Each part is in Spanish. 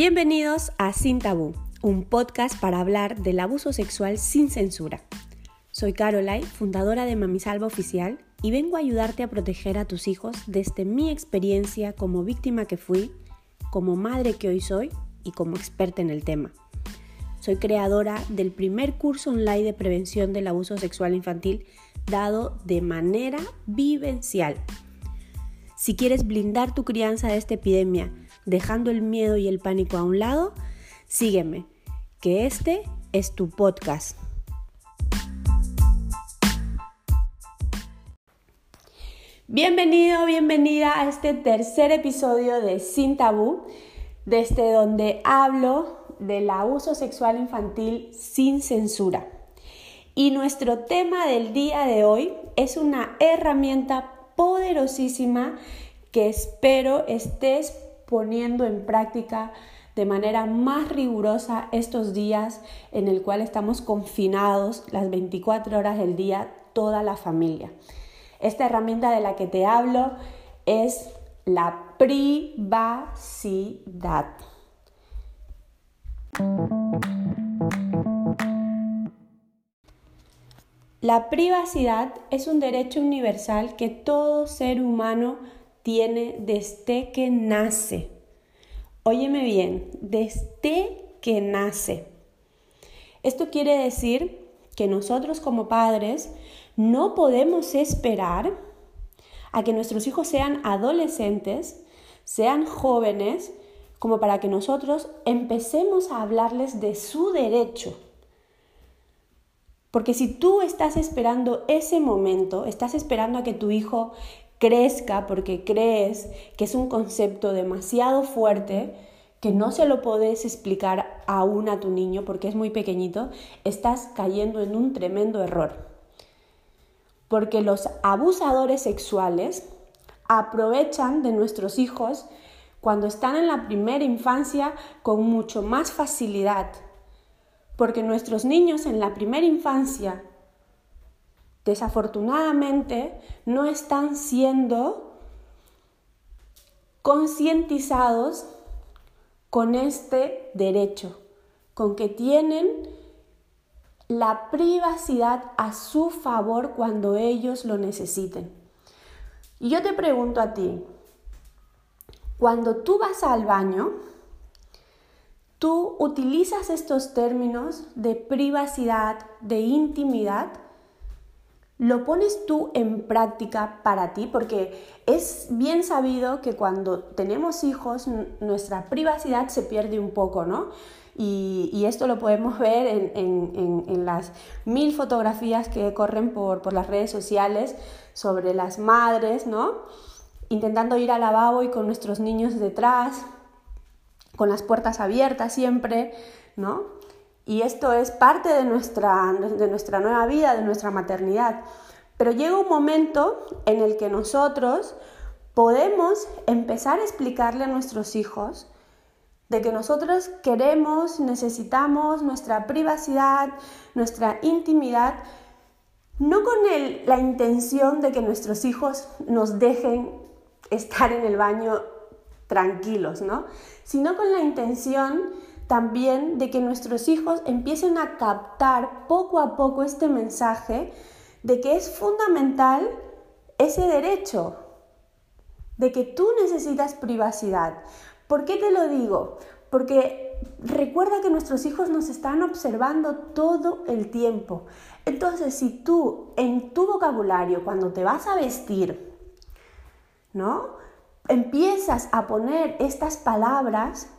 Bienvenidos a Sin Tabú, un podcast para hablar del abuso sexual sin censura. Soy Caroline, fundadora de Mamisalva Oficial, y vengo a ayudarte a proteger a tus hijos desde mi experiencia como víctima que fui, como madre que hoy soy y como experta en el tema. Soy creadora del primer curso online de prevención del abuso sexual infantil dado de manera vivencial. Si quieres blindar tu crianza de esta epidemia, dejando el miedo y el pánico a un lado, sígueme, que este es tu podcast. Bienvenido, bienvenida a este tercer episodio de Sin Tabú, desde donde hablo del abuso sexual infantil sin censura. Y nuestro tema del día de hoy es una herramienta poderosísima que espero estés poniendo en práctica de manera más rigurosa estos días en el cual estamos confinados las 24 horas del día toda la familia. Esta herramienta de la que te hablo es la privacidad. La privacidad es un derecho universal que todo ser humano tiene desde que nace. Óyeme bien, desde que nace. Esto quiere decir que nosotros como padres no podemos esperar a que nuestros hijos sean adolescentes, sean jóvenes, como para que nosotros empecemos a hablarles de su derecho. Porque si tú estás esperando ese momento, estás esperando a que tu hijo crezca porque crees que es un concepto demasiado fuerte, que no se lo puedes explicar aún a tu niño porque es muy pequeñito, estás cayendo en un tremendo error. Porque los abusadores sexuales aprovechan de nuestros hijos cuando están en la primera infancia con mucho más facilidad. Porque nuestros niños en la primera infancia desafortunadamente no están siendo concientizados con este derecho, con que tienen la privacidad a su favor cuando ellos lo necesiten. Y yo te pregunto a ti, cuando tú vas al baño, tú utilizas estos términos de privacidad, de intimidad, lo pones tú en práctica para ti, porque es bien sabido que cuando tenemos hijos nuestra privacidad se pierde un poco, ¿no? Y, esto lo podemos ver en, las mil fotografías que corren por, por las redes sociales sobre las madres, ¿no? Intentando ir al lavabo y con nuestros niños detrás, con las puertas abiertas siempre, ¿no? Y esto es parte de nuestra, de nuestra nueva vida, de nuestra maternidad. Pero llega un momento en el que nosotros podemos empezar a explicarle a nuestros hijos de que nosotros queremos, necesitamos nuestra privacidad, nuestra intimidad, no con la intención de que nuestros hijos nos dejen estar en el baño tranquilos, ¿no? Sino con la intención también de que nuestros hijos empiecen a captar poco a poco este mensaje de que es fundamental ese derecho, de que tú necesitas privacidad. ¿Por qué te lo digo? Porque recuerda que nuestros hijos nos están observando todo el tiempo. Entonces, si tú en tu vocabulario, cuando te vas a vestir, ¿no? Empiezas a poner estas palabras,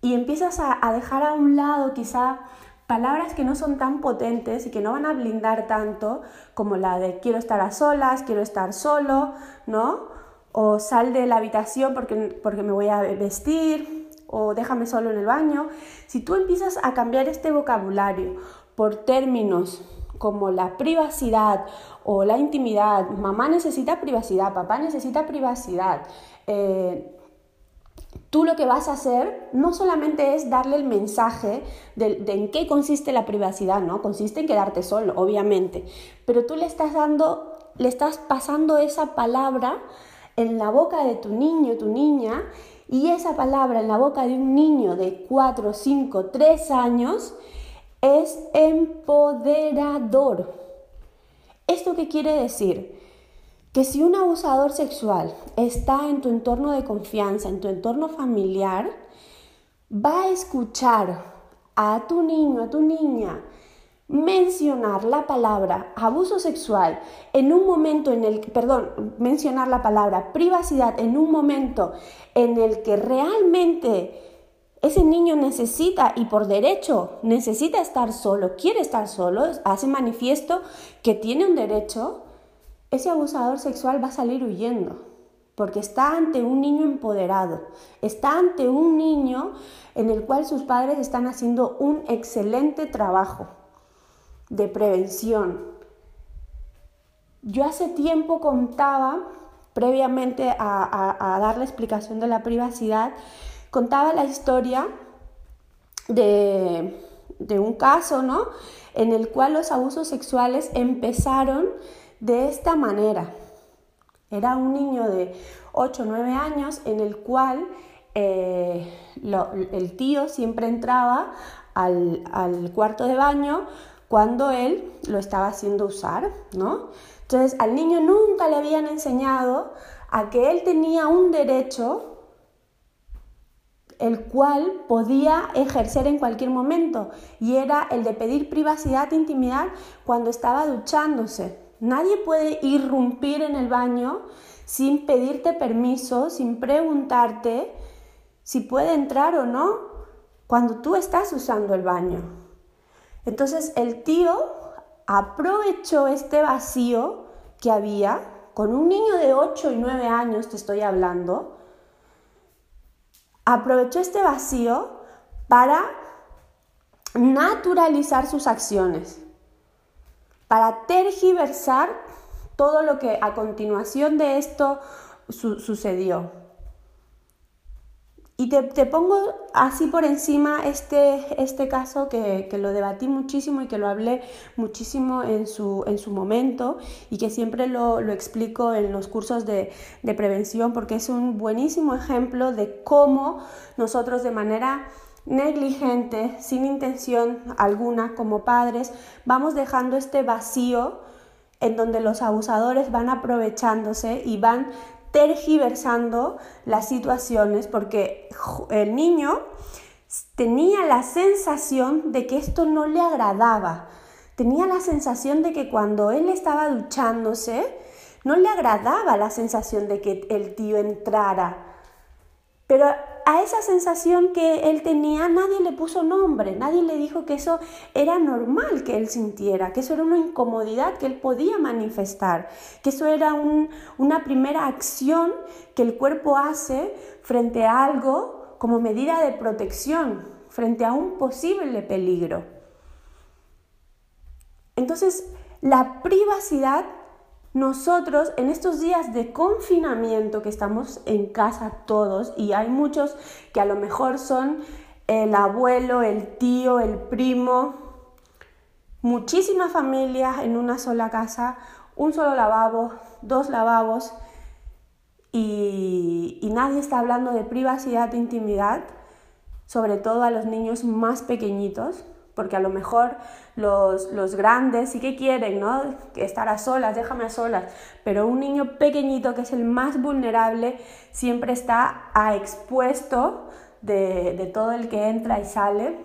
y empiezas a, dejar a un lado quizá palabras que no son tan potentes y que no van a blindar tanto como la de quiero estar a solas, quiero estar solo, ¿no? O sal de la habitación porque, porque me voy a vestir, o déjame solo en el baño. Si tú empiezas a cambiar este vocabulario por términos como la privacidad o la intimidad, mamá necesita privacidad, papá necesita privacidad, eh, tú lo que vas a hacer no solamente es darle el mensaje de, en qué consiste la privacidad, ¿no? Consiste en quedarte solo, obviamente, pero tú le estás dando, le estás pasando esa palabra en la boca de tu niño, tu niña, Y esa palabra en la boca de un niño de 4, 5, 3 años es empoderador. ¿Esto qué quiere decir? Que si un abusador sexual está en tu entorno de confianza, en tu entorno familiar, va a escuchar a tu niño, a tu niña, mencionar la palabra abuso sexual en un momento en el perdón, mencionar la palabra privacidad en un momento en el que realmente ese niño necesita y por derecho necesita estar solo, quiere estar solo, hace manifiesto que tiene un derecho, ese abusador sexual va a salir huyendo porque está ante un niño empoderado, está ante un niño en el cual sus padres están haciendo un excelente trabajo de prevención. Yo hace tiempo contaba, previamente a, dar la explicación de la privacidad, contaba la historia de, de un caso, ¿no? En el cual los abusos sexuales empezaron de esta manera. Era un niño de 8 o 9 años en el cual eh, el tío siempre entraba al, al, cuarto de baño cuando él lo estaba haciendo usar, ¿no? Entonces al niño nunca le habían enseñado a que él tenía un derecho el cual podía ejercer en cualquier momento y era el de pedir privacidad e intimidad cuando estaba duchándose. Nadie puede irrumpir en el baño sin pedirte permiso, sin preguntarte si puede entrar o no cuando tú estás usando el baño. Entonces el tío aprovechó este vacío que había, con un niño de 8 y 9 años te estoy hablando, aprovechó este vacío para naturalizar sus acciones, para tergiversar todo lo que a continuación de esto sucedió. Y te, pongo así por encima este, este caso que, lo debatí muchísimo y que lo hablé muchísimo en su, en su momento y que siempre lo, explico en los cursos de, de prevención porque es un buenísimo ejemplo de cómo nosotros de manera negligente, sin intención alguna como padres, vamos dejando este vacío en donde los abusadores van aprovechándose y van tergiversando las situaciones porque el niño tenía la sensación de que esto no le agradaba. Tenía la sensación de que cuando él estaba duchándose, no le agradaba la sensación de que el tío entrara. Pero a esa sensación que él tenía nadie le puso nombre, nadie le dijo que eso era normal que él sintiera, que eso era una incomodidad que él podía manifestar, que eso era una primera acción que el cuerpo hace frente a algo como medida de protección, frente a un posible peligro. Entonces, la privacidad nosotros en estos días de confinamiento que estamos en casa todos y hay muchos que a lo mejor son el abuelo, el tío, el primo, muchísimas familias en una sola casa, un solo lavabo, dos lavabos y, nadie está hablando de privacidad e intimidad, sobre todo a los niños más pequeñitos porque a lo mejor los, los, grandes sí que quieren, ¿no? Estar a solas, déjame a solas, pero un niño pequeñito que es el más vulnerable siempre está a expuesto de, de todo el que entra y sale.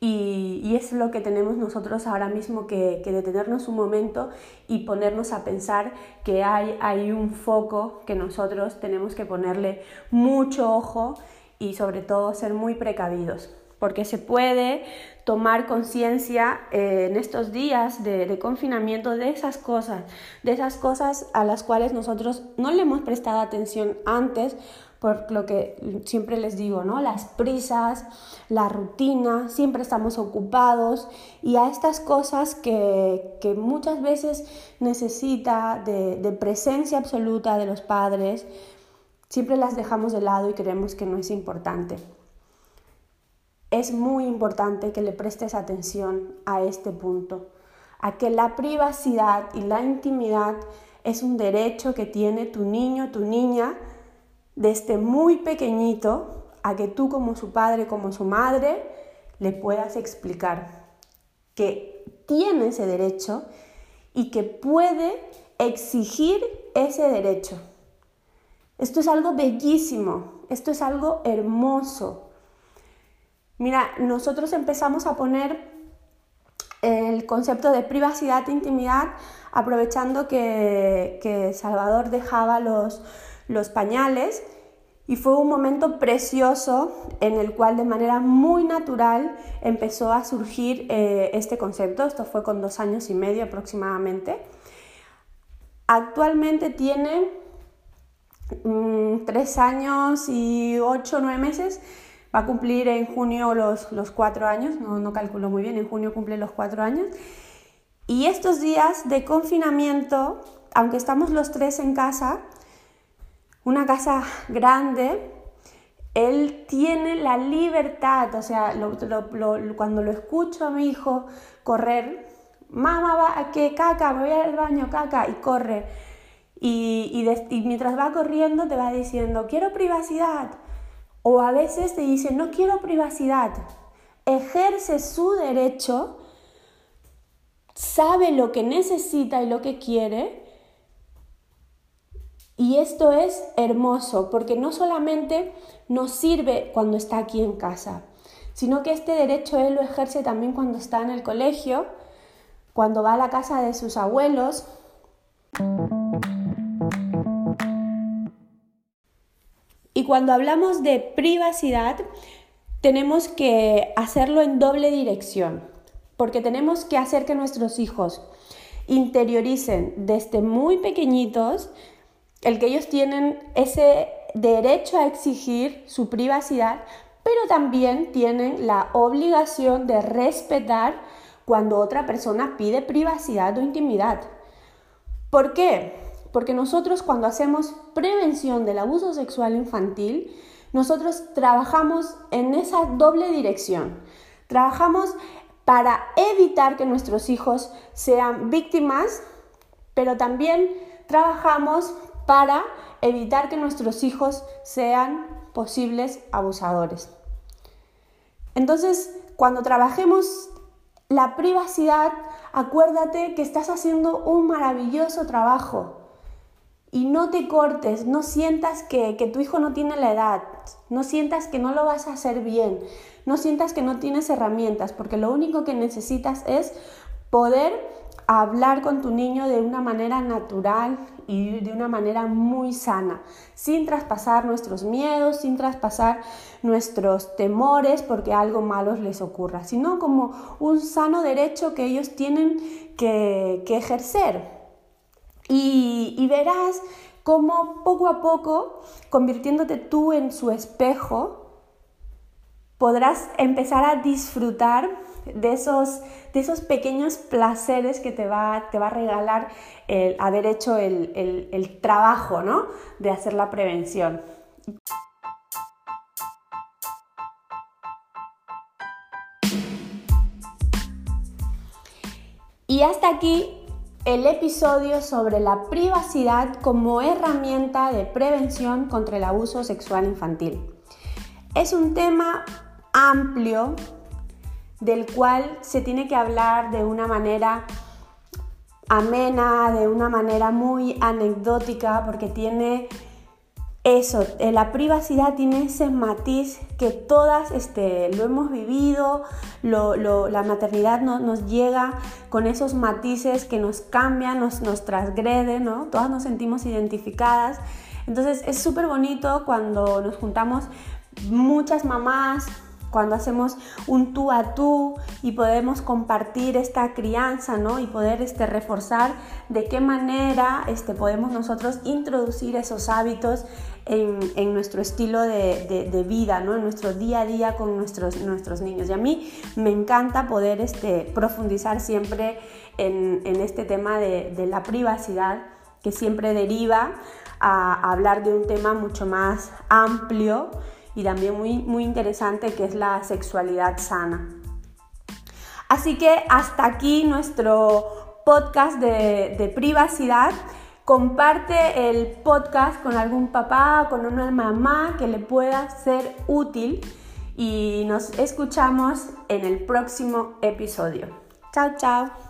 Y, y, es lo que tenemos nosotros ahora mismo que, que, detenernos un momento y ponernos a pensar que hay, hay un foco que nosotros tenemos que ponerle mucho ojo y sobre todo ser muy precavidos porque se puede tomar conciencia eh, en estos días de, confinamiento de esas cosas, de esas cosas a las cuales nosotros no le hemos prestado atención antes, por lo que siempre les digo, ¿no? Las prisas, la rutina, siempre estamos ocupados y a estas cosas que, muchas veces necesita de presencia absoluta de los padres, siempre las dejamos de lado y creemos que no es importante es muy importante que le prestes atención a este punto, a que la privacidad y la intimidad es un derecho que tiene tu niño, tu niña, desde muy pequeñito a que tú como su padre, como su madre, le puedas explicar que tiene ese derecho y que puede exigir ese derecho. Esto es algo bellísimo, esto es algo hermoso. Mira, nosotros empezamos a poner el concepto de privacidad e intimidad aprovechando que, Salvador dejaba los, pañales y fue un momento precioso en el cual de manera muy natural empezó a surgir eh, este concepto. Esto fue con dos años y medio aproximadamente. Actualmente tiene mm, tres años y ocho nueve meses. Va a cumplir en junio los, los cuatro años, no, no calculo muy bien, en junio cumple los cuatro años. Y estos días de confinamiento, aunque estamos los tres en casa, una casa grande, él tiene la libertad, o sea, cuando lo escucho a mi hijo correr, mamá va que caca, me voy al baño, caca, y corre. Y, y, mientras va corriendo te va diciendo, quiero privacidad. O a veces te dice, no quiero privacidad. Ejerce su derecho, sabe lo que necesita y lo que quiere y esto es hermoso porque no solamente nos sirve cuando está aquí en casa, sino que este derecho él lo ejerce también cuando está en el colegio, cuando va a la casa de sus abuelos. Y cuando hablamos de privacidad, tenemos que hacerlo en doble dirección, porque tenemos que hacer que nuestros hijos interioricen desde muy pequeñitos el que ellos tienen ese derecho a exigir su privacidad, pero también tienen la obligación de respetar cuando otra persona pide privacidad o intimidad. ¿Por qué? Porque nosotros cuando hacemos prevención del abuso sexual infantil, nosotros trabajamos en esa doble dirección. Trabajamos para evitar que nuestros hijos sean víctimas, pero también trabajamos para evitar que nuestros hijos sean posibles abusadores. Entonces, cuando trabajemos la privacidad, acuérdate que estás haciendo un maravilloso trabajo. Y no te cortes, no sientas que, que, tu hijo no tiene la edad, no sientas que no lo vas a hacer bien, no sientas que no tienes herramientas, porque lo único que necesitas es poder hablar con tu niño de una manera natural y de una manera muy sana, sin traspasar nuestros miedos, sin traspasar nuestros temores porque algo malo les ocurra, sino como un sano derecho que ellos tienen que, ejercer. Y, verás cómo poco a poco, convirtiéndote tú en su espejo, podrás empezar a disfrutar de esos, de esos pequeños placeres que te va, te va a regalar el haber hecho el, el trabajo ¿no? de hacer la prevención. Y hasta aquí el episodio sobre la privacidad como herramienta de prevención contra el abuso sexual infantil. Es un tema amplio del cual se tiene que hablar de una manera amena, de una manera muy anecdótica, porque tiene eso, eh, la privacidad tiene ese matiz que todas este, lo hemos vivido, la maternidad nos llega con esos matices que nos cambian, nos, nos transgreden, ¿no? todas nos sentimos identificadas. Entonces es súper bonito cuando nos juntamos muchas mamás, cuando hacemos un tú a tú y podemos compartir esta crianza, ¿no? Y poder este, reforzar de qué manera este, podemos nosotros introducir esos hábitos en, nuestro estilo de, vida, ¿no? En nuestro día a día con nuestros, nuestros niños. Y a mí me encanta poder este, profundizar siempre en, este tema de, de la privacidad que siempre deriva a hablar de un tema mucho más amplio y también muy, muy interesante que es la sexualidad sana. Así que hasta aquí nuestro podcast de, de privacidad. comparte el podcast con algún papá, con una mamá que le pueda ser útil y nos escuchamos en el próximo episodio. Chao, chao.